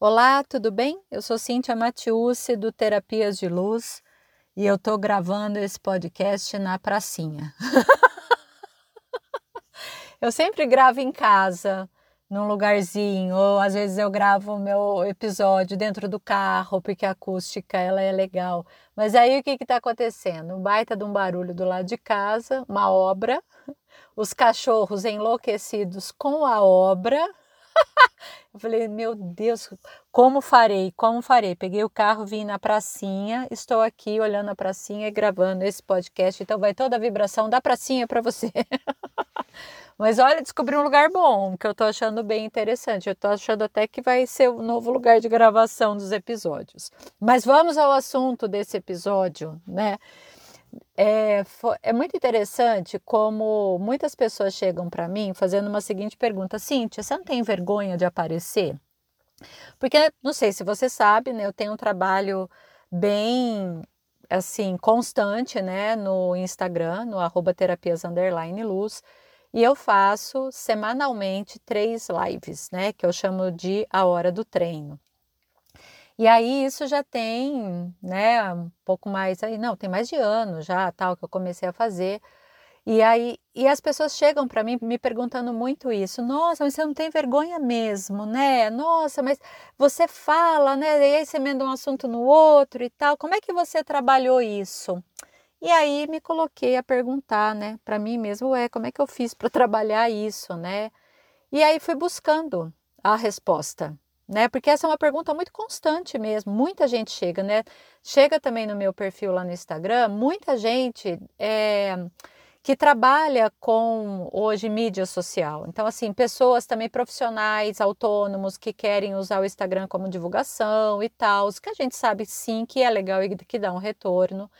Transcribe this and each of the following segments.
Olá, tudo bem? Eu sou Cíntia Matiusi do Terapias de Luz e eu tô gravando esse podcast na pracinha. eu sempre gravo em casa, num lugarzinho, ou às vezes eu gravo o meu episódio dentro do carro, porque a acústica ela é legal. Mas aí o que está acontecendo? Um baita de um barulho do lado de casa, uma obra, os cachorros enlouquecidos com a obra eu falei, meu Deus, como farei? Como farei? Peguei o carro, vim na pracinha, estou aqui olhando a pracinha e gravando esse podcast. Então vai toda a vibração da pracinha para você. Mas olha, descobri um lugar bom, que eu tô achando bem interessante. Eu tô achando até que vai ser o um novo lugar de gravação dos episódios. Mas vamos ao assunto desse episódio, né? É, é, muito interessante como muitas pessoas chegam para mim fazendo uma seguinte pergunta: Cíntia, você não tem vergonha de aparecer? Porque, não sei se você sabe, né, eu tenho um trabalho bem assim constante né, no Instagram, no arroba terapias luz, e eu faço semanalmente três lives, né, que eu chamo de a hora do treino. E aí isso já tem, né, um pouco mais aí, não, tem mais de ano já, tal, que eu comecei a fazer. E aí, e as pessoas chegam para mim me perguntando muito isso. Nossa, mas você não tem vergonha mesmo, né? Nossa, mas você fala, né? E aí você emenda um assunto no outro e tal. Como é que você trabalhou isso? E aí me coloquei a perguntar, né, para mim mesmo, é, como é que eu fiz para trabalhar isso, né? E aí fui buscando a resposta né? Porque essa é uma pergunta muito constante mesmo. Muita gente chega, né? Chega também no meu perfil lá no Instagram, muita gente é, que trabalha com hoje mídia social. Então, assim, pessoas também profissionais, autônomos que querem usar o Instagram como divulgação e tal, que a gente sabe sim que é legal e que dá um retorno.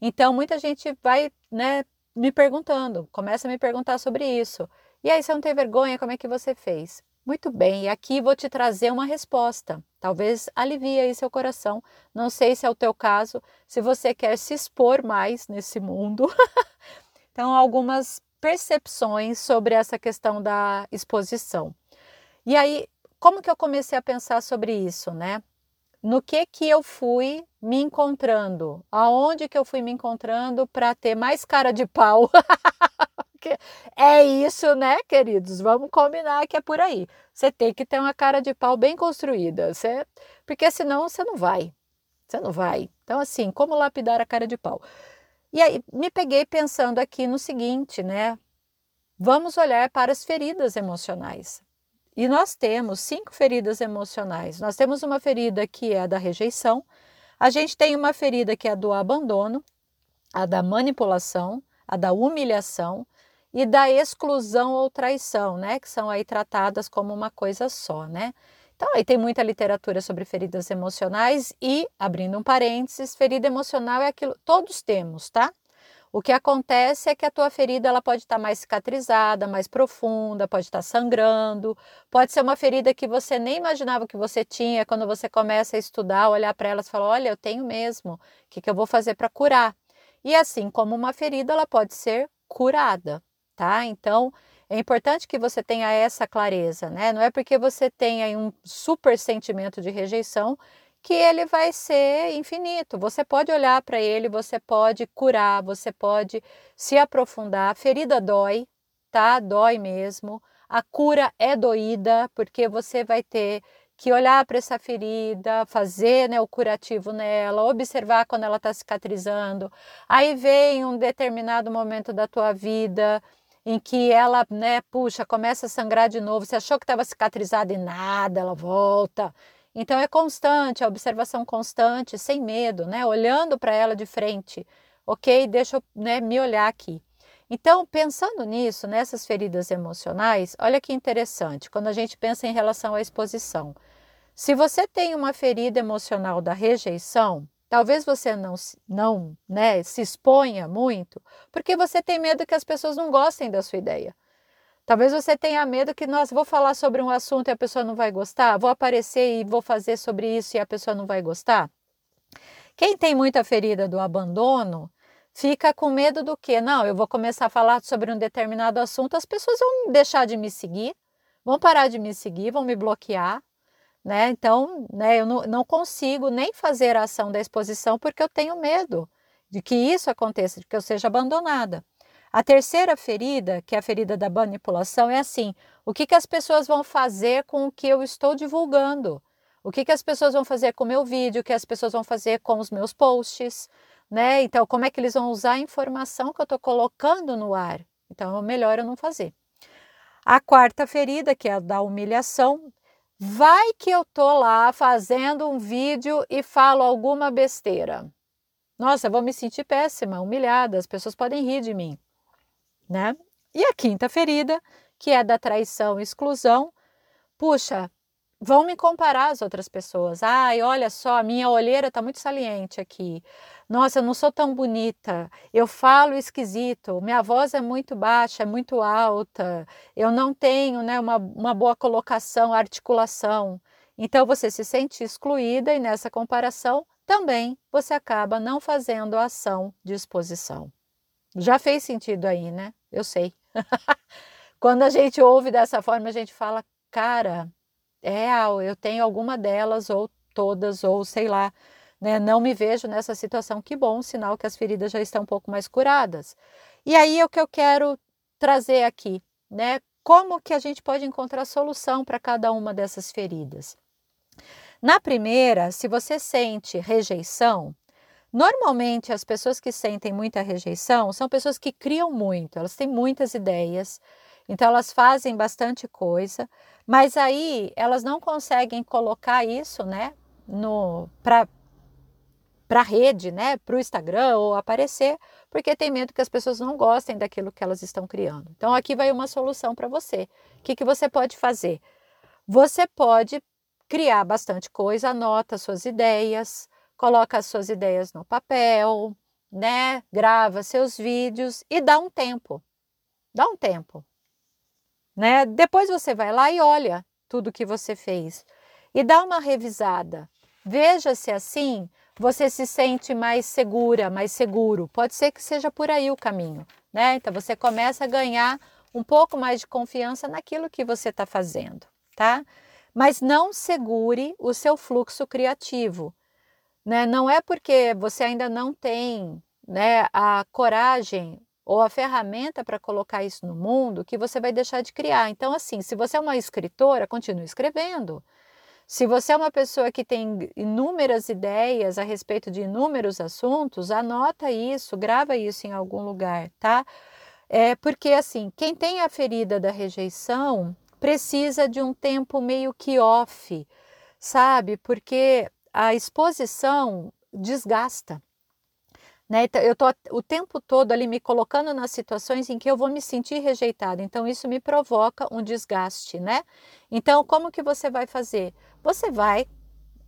Então, muita gente vai, né, me perguntando, começa a me perguntar sobre isso. E aí, você não tem vergonha? Como é que você fez? Muito bem, e aqui vou te trazer uma resposta. Talvez alivie aí seu coração. Não sei se é o teu caso, se você quer se expor mais nesse mundo. então, algumas percepções sobre essa questão da exposição. E aí, como que eu comecei a pensar sobre isso, né? No que que eu fui me encontrando? Aonde que eu fui me encontrando para ter mais cara de pau? é isso, né, queridos? Vamos combinar que é por aí. Você tem que ter uma cara de pau bem construída, você... porque senão você não vai. Você não vai. Então, assim, como lapidar a cara de pau? E aí, me peguei pensando aqui no seguinte, né? Vamos olhar para as feridas emocionais. E nós temos cinco feridas emocionais. Nós temos uma ferida que é a da rejeição, a gente tem uma ferida que é a do abandono, a da manipulação, a da humilhação, e da exclusão ou traição, né, que são aí tratadas como uma coisa só, né? Então, aí tem muita literatura sobre feridas emocionais e, abrindo um parênteses, ferida emocional é aquilo, todos temos, tá? O que acontece é que a tua ferida ela pode estar mais cicatrizada, mais profunda, pode estar sangrando, pode ser uma ferida que você nem imaginava que você tinha, quando você começa a estudar, olhar para elas e falar, olha, eu tenho mesmo, o que, que eu vou fazer para curar? E assim como uma ferida, ela pode ser curada, tá? Então, é importante que você tenha essa clareza, né? Não é porque você aí um super sentimento de rejeição que ele vai ser infinito. Você pode olhar para ele, você pode curar, você pode se aprofundar. A ferida dói, tá? Dói mesmo. A cura é doída, porque você vai ter que olhar para essa ferida, fazer né, o curativo nela, observar quando ela está cicatrizando. Aí vem um determinado momento da tua vida em que ela, né, puxa, começa a sangrar de novo. Você achou que estava cicatrizada e nada, ela volta. Então é constante, a observação constante, sem medo, né, olhando para ela de frente. Ok, deixa eu né, me olhar aqui. Então, pensando nisso, nessas feridas emocionais, olha que interessante, quando a gente pensa em relação à exposição. Se você tem uma ferida emocional da rejeição, Talvez você não, não né, se exponha muito, porque você tem medo que as pessoas não gostem da sua ideia. Talvez você tenha medo que, nós vou falar sobre um assunto e a pessoa não vai gostar, vou aparecer e vou fazer sobre isso e a pessoa não vai gostar. Quem tem muita ferida do abandono fica com medo do que? Não, eu vou começar a falar sobre um determinado assunto, as pessoas vão deixar de me seguir, vão parar de me seguir, vão me bloquear, né? Então, né, eu não, não consigo nem fazer a ação da exposição porque eu tenho medo de que isso aconteça, de que eu seja abandonada. A terceira ferida, que é a ferida da manipulação, é assim: o que, que as pessoas vão fazer com o que eu estou divulgando? O que, que as pessoas vão fazer com o meu vídeo? O que as pessoas vão fazer com os meus posts? Né? Então, como é que eles vão usar a informação que eu estou colocando no ar? Então, é melhor eu não fazer. A quarta ferida, que é a da humilhação, vai que eu tô lá fazendo um vídeo e falo alguma besteira. Nossa, vou me sentir péssima, humilhada, as pessoas podem rir de mim, né? E a quinta ferida, que é da traição e exclusão, puxa, vão me comparar às outras pessoas. Ai, olha só, a minha olheira está muito saliente aqui. Nossa, eu não sou tão bonita. Eu falo esquisito. Minha voz é muito baixa, é muito alta. Eu não tenho né, uma, uma boa colocação, articulação. Então você se sente excluída e nessa comparação também você acaba não fazendo a ação de exposição. Já fez sentido aí, né? Eu sei. Quando a gente ouve dessa forma, a gente fala, cara, é real, eu tenho alguma delas, ou todas, ou sei lá, né? Não me vejo nessa situação. Que bom, sinal que as feridas já estão um pouco mais curadas. E aí é o que eu quero trazer aqui, né? Como que a gente pode encontrar solução para cada uma dessas feridas? Na primeira, se você sente rejeição, normalmente as pessoas que sentem muita rejeição são pessoas que criam muito, elas têm muitas ideias, então elas fazem bastante coisa, mas aí elas não conseguem colocar isso, né, no para para rede, né, para o Instagram ou aparecer, porque tem medo que as pessoas não gostem daquilo que elas estão criando. Então aqui vai uma solução para você. O que, que você pode fazer? Você pode criar bastante coisa, anota suas ideias, coloca as suas ideias no papel, né? Grava seus vídeos e dá um tempo. Dá um tempo. Né? Depois você vai lá e olha tudo que você fez e dá uma revisada. Veja se assim você se sente mais segura, mais seguro. Pode ser que seja por aí o caminho, né? Então você começa a ganhar um pouco mais de confiança naquilo que você está fazendo, tá? Mas não segure o seu fluxo criativo, né? Não é porque você ainda não tem, né, a coragem ou a ferramenta para colocar isso no mundo que você vai deixar de criar. Então, assim, se você é uma escritora, continue escrevendo. Se você é uma pessoa que tem inúmeras ideias a respeito de inúmeros assuntos, anota isso, grava isso em algum lugar, tá? É porque assim, quem tem a ferida da rejeição precisa de um tempo meio que off, sabe? Porque a exposição desgasta. Né? Então, eu estou o tempo todo ali me colocando nas situações em que eu vou me sentir rejeitada. Então, isso me provoca um desgaste, né? Então, como que você vai fazer? Você vai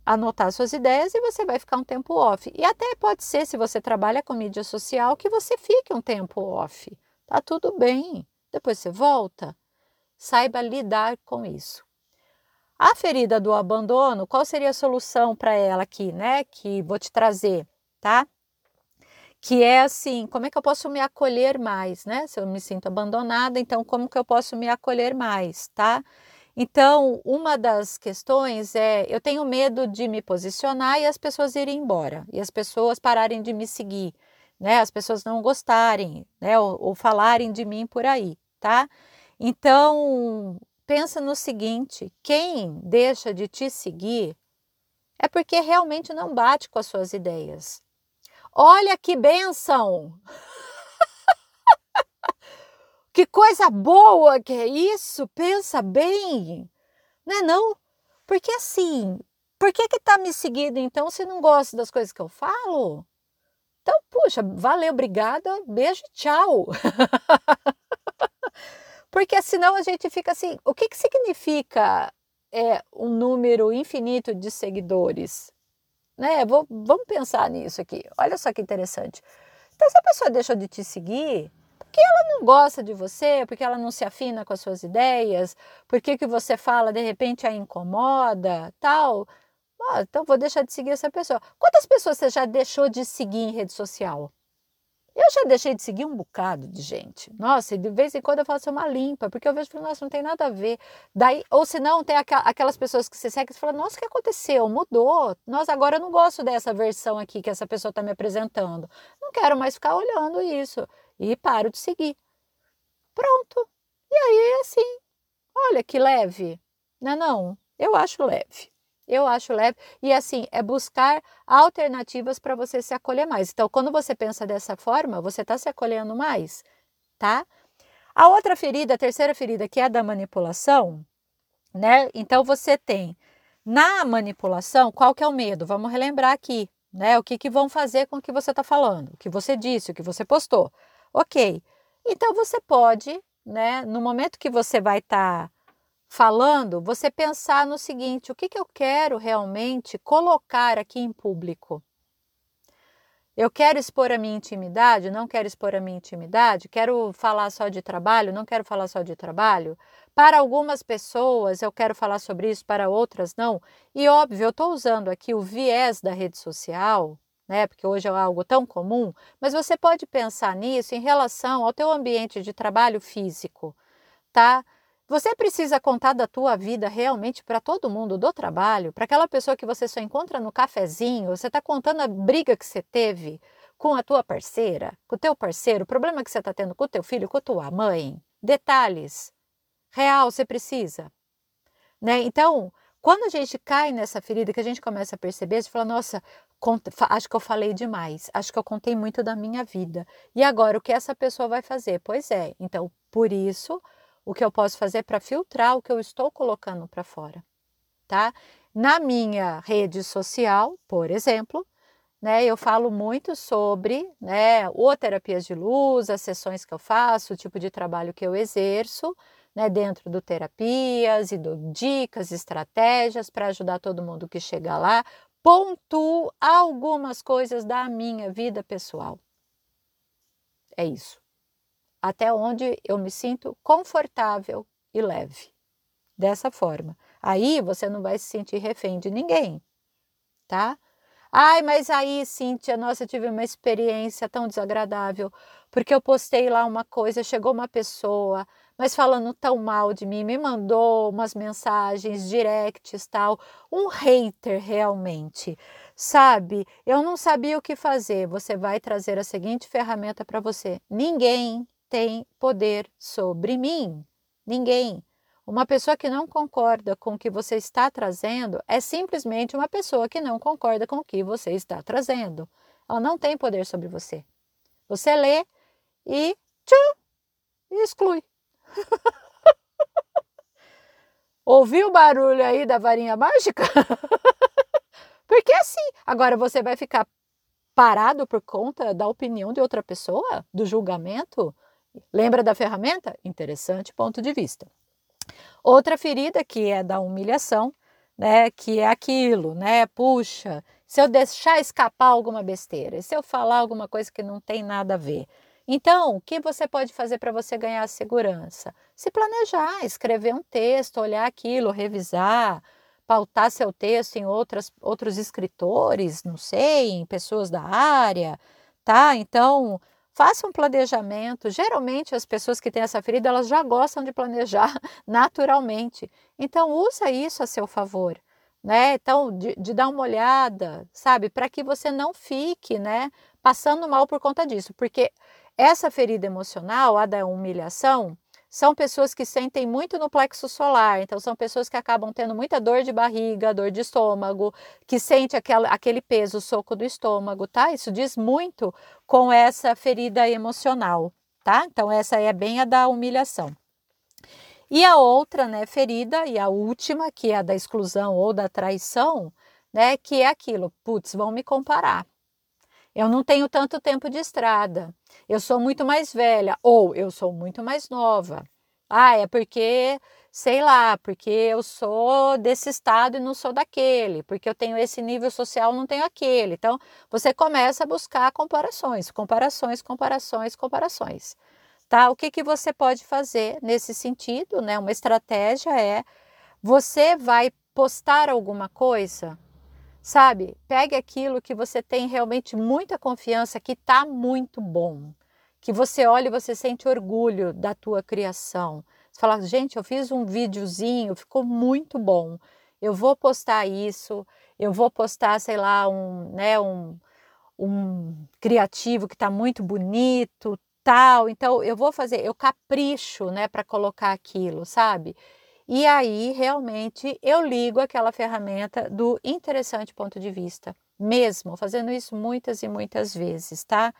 anotar suas ideias e você vai ficar um tempo off. E até pode ser, se você trabalha com mídia social, que você fique um tempo off. Tá tudo bem. Depois você volta. Saiba lidar com isso. A ferida do abandono, qual seria a solução para ela aqui, né? Que vou te trazer, tá? Que é assim, como é que eu posso me acolher mais, né? Se eu me sinto abandonada, então como que eu posso me acolher mais, tá? Então, uma das questões é eu tenho medo de me posicionar e as pessoas irem embora, e as pessoas pararem de me seguir, né? As pessoas não gostarem, né? Ou, ou falarem de mim por aí, tá? Então, pensa no seguinte: quem deixa de te seguir é porque realmente não bate com as suas ideias, Olha que benção! que coisa boa que é isso! Pensa bem, não é não? Porque assim, por que que tá me seguindo então se não gosta das coisas que eu falo? Então, puxa, valeu, obrigada, beijo, tchau. Porque senão a gente fica assim, o que que significa é, um número infinito de seguidores? Né? Vou, vamos pensar nisso aqui. Olha só que interessante. Então, se a pessoa deixou de te seguir, porque ela não gosta de você, porque ela não se afina com as suas ideias, porque que você fala de repente a incomoda, tal. Ah, então vou deixar de seguir essa pessoa. Quantas pessoas você já deixou de seguir em rede social? Eu já deixei de seguir um bocado de gente. Nossa, e de vez em quando eu faço uma limpa, porque eu vejo que nossa, não tem nada a ver. Daí, ou se não, tem aquelas pessoas que você segue e fala, nossa, o que aconteceu? Mudou. Nossa, agora eu não gosto dessa versão aqui que essa pessoa está me apresentando. Não quero mais ficar olhando isso. E paro de seguir. Pronto. E aí, assim, olha que leve. Não, é não, eu acho leve. Eu acho leve. E assim, é buscar alternativas para você se acolher mais. Então, quando você pensa dessa forma, você está se acolhendo mais, tá? A outra ferida, a terceira ferida, que é a da manipulação, né? Então, você tem na manipulação, qual que é o medo? Vamos relembrar aqui, né? O que, que vão fazer com o que você está falando, o que você disse, o que você postou. Ok. Então, você pode, né? No momento que você vai estar. Tá falando, você pensar no seguinte: o que, que eu quero realmente colocar aqui em público? Eu quero expor a minha intimidade? Não quero expor a minha intimidade? Quero falar só de trabalho? Não quero falar só de trabalho? Para algumas pessoas eu quero falar sobre isso, para outras não. E óbvio, eu estou usando aqui o viés da rede social, né? Porque hoje é algo tão comum, mas você pode pensar nisso em relação ao teu ambiente de trabalho físico, tá? Você precisa contar da tua vida realmente para todo mundo do trabalho, para aquela pessoa que você só encontra no cafezinho, você está contando a briga que você teve com a tua parceira, com o teu parceiro, o problema que você está tendo com o teu filho, com a tua mãe. Detalhes. Real, você precisa. Né? Então, quando a gente cai nessa ferida, que a gente começa a perceber, a gente fala, nossa, conta, acho que eu falei demais, acho que eu contei muito da minha vida. E agora, o que essa pessoa vai fazer? Pois é, então, por isso o que eu posso fazer para filtrar o que eu estou colocando para fora, tá? Na minha rede social, por exemplo, né, eu falo muito sobre né, o terapias de luz, as sessões que eu faço, o tipo de trabalho que eu exerço, né, dentro do terapias e do dicas, estratégias para ajudar todo mundo que chega lá. Pontuo algumas coisas da minha vida pessoal. É isso até onde eu me sinto confortável e leve. Dessa forma. Aí você não vai se sentir refém de ninguém, tá? Ai, mas aí, Cíntia, nossa, eu tive uma experiência tão desagradável, porque eu postei lá uma coisa, chegou uma pessoa, mas falando tão mal de mim, me mandou umas mensagens directs, tal, um hater realmente. Sabe? Eu não sabia o que fazer. Você vai trazer a seguinte ferramenta para você: ninguém tem poder sobre mim. Ninguém. Uma pessoa que não concorda com o que você está trazendo é simplesmente uma pessoa que não concorda com o que você está trazendo. Ela não tem poder sobre você. Você lê e tchum, exclui. Ouviu o barulho aí da varinha mágica? Porque assim, agora você vai ficar parado por conta da opinião de outra pessoa, do julgamento? Lembra da ferramenta? Interessante ponto de vista. Outra ferida que é da humilhação, né, que é aquilo, né? Puxa, se eu deixar escapar alguma besteira, se eu falar alguma coisa que não tem nada a ver. Então, o que você pode fazer para você ganhar segurança? Se planejar, escrever um texto, olhar aquilo, revisar, pautar seu texto em outras, outros escritores, não sei, em pessoas da área, tá? Então, Faça um planejamento. Geralmente as pessoas que têm essa ferida, elas já gostam de planejar naturalmente. Então usa isso a seu favor, né? Então de, de dar uma olhada, sabe, para que você não fique, né, passando mal por conta disso, porque essa ferida emocional, a da humilhação, são pessoas que sentem muito no plexo solar, então são pessoas que acabam tendo muita dor de barriga, dor de estômago, que sente aquela, aquele peso, o soco do estômago, tá? Isso diz muito com essa ferida emocional, tá? Então essa é bem a da humilhação. E a outra, né, ferida, e a última, que é a da exclusão ou da traição, né, que é aquilo, putz, vão me comparar. Eu não tenho tanto tempo de estrada. Eu sou muito mais velha ou eu sou muito mais nova. Ah, é porque, sei lá, porque eu sou desse estado e não sou daquele, porque eu tenho esse nível social, não tenho aquele. Então, você começa a buscar comparações, comparações, comparações, comparações. Tá? O que, que você pode fazer nesse sentido, né? Uma estratégia é você vai postar alguma coisa Sabe? Pegue aquilo que você tem realmente muita confiança, que está muito bom. Que você olha e você sente orgulho da tua criação. Você fala, gente, eu fiz um videozinho, ficou muito bom. Eu vou postar isso, eu vou postar, sei lá, um, né, um, um criativo que está muito bonito, tal. Então, eu vou fazer, eu capricho, né, para colocar aquilo, sabe? E aí, realmente, eu ligo aquela ferramenta do interessante ponto de vista, mesmo, fazendo isso muitas e muitas vezes, tá?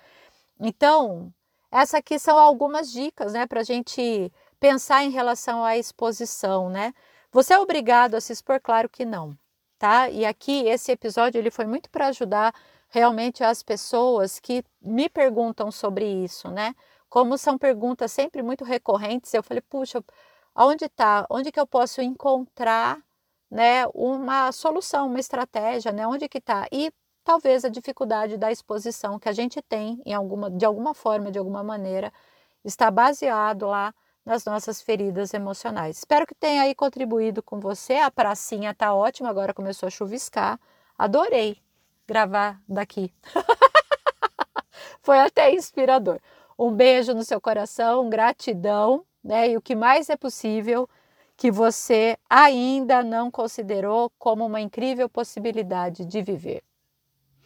Então, essas aqui são algumas dicas, né, para a gente pensar em relação à exposição, né? Você é obrigado a se expor? Claro que não, tá? E aqui, esse episódio, ele foi muito para ajudar realmente as pessoas que me perguntam sobre isso, né? Como são perguntas sempre muito recorrentes, eu falei, puxa, Aonde está? Onde que eu posso encontrar né, uma solução, uma estratégia, né? Onde que está? E talvez a dificuldade da exposição que a gente tem em alguma, de alguma forma, de alguma maneira, está baseado lá nas nossas feridas emocionais. Espero que tenha aí contribuído com você. A pracinha tá ótima, agora começou a chuviscar. Adorei gravar daqui. Foi até inspirador. Um beijo no seu coração, gratidão né? E o que mais é possível que você ainda não considerou como uma incrível possibilidade de viver.